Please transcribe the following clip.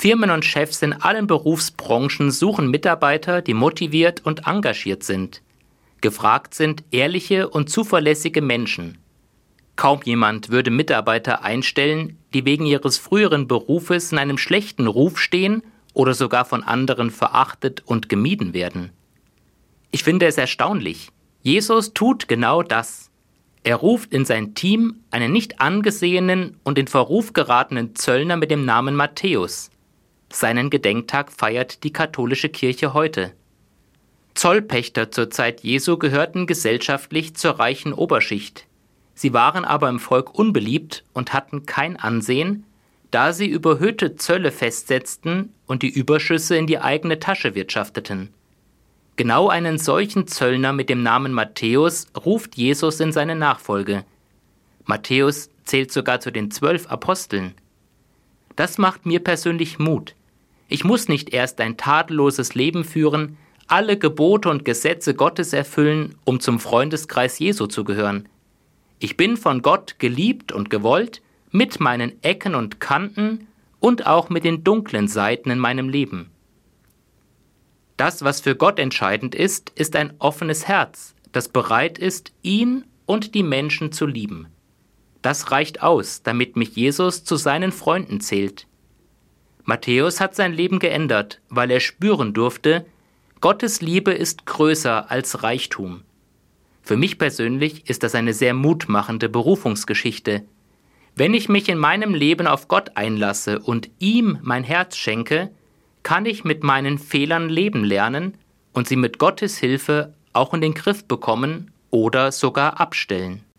Firmen und Chefs in allen Berufsbranchen suchen Mitarbeiter, die motiviert und engagiert sind. Gefragt sind ehrliche und zuverlässige Menschen. Kaum jemand würde Mitarbeiter einstellen, die wegen ihres früheren Berufes in einem schlechten Ruf stehen oder sogar von anderen verachtet und gemieden werden. Ich finde es erstaunlich. Jesus tut genau das. Er ruft in sein Team einen nicht angesehenen und in Verruf geratenen Zöllner mit dem Namen Matthäus. Seinen Gedenktag feiert die katholische Kirche heute. Zollpächter zur Zeit Jesu gehörten gesellschaftlich zur reichen Oberschicht. Sie waren aber im Volk unbeliebt und hatten kein Ansehen, da sie überhöhte Zölle festsetzten und die Überschüsse in die eigene Tasche wirtschafteten. Genau einen solchen Zöllner mit dem Namen Matthäus ruft Jesus in seine Nachfolge. Matthäus zählt sogar zu den zwölf Aposteln. Das macht mir persönlich Mut. Ich muss nicht erst ein tadelloses Leben führen, alle Gebote und Gesetze Gottes erfüllen, um zum Freundeskreis Jesu zu gehören. Ich bin von Gott geliebt und gewollt, mit meinen Ecken und Kanten und auch mit den dunklen Seiten in meinem Leben. Das, was für Gott entscheidend ist, ist ein offenes Herz, das bereit ist, ihn und die Menschen zu lieben. Das reicht aus, damit mich Jesus zu seinen Freunden zählt. Matthäus hat sein Leben geändert, weil er spüren durfte, Gottes Liebe ist größer als Reichtum. Für mich persönlich ist das eine sehr mutmachende Berufungsgeschichte, wenn ich mich in meinem Leben auf Gott einlasse und ihm mein Herz schenke, kann ich mit meinen Fehlern leben lernen und sie mit Gottes Hilfe auch in den Griff bekommen oder sogar abstellen.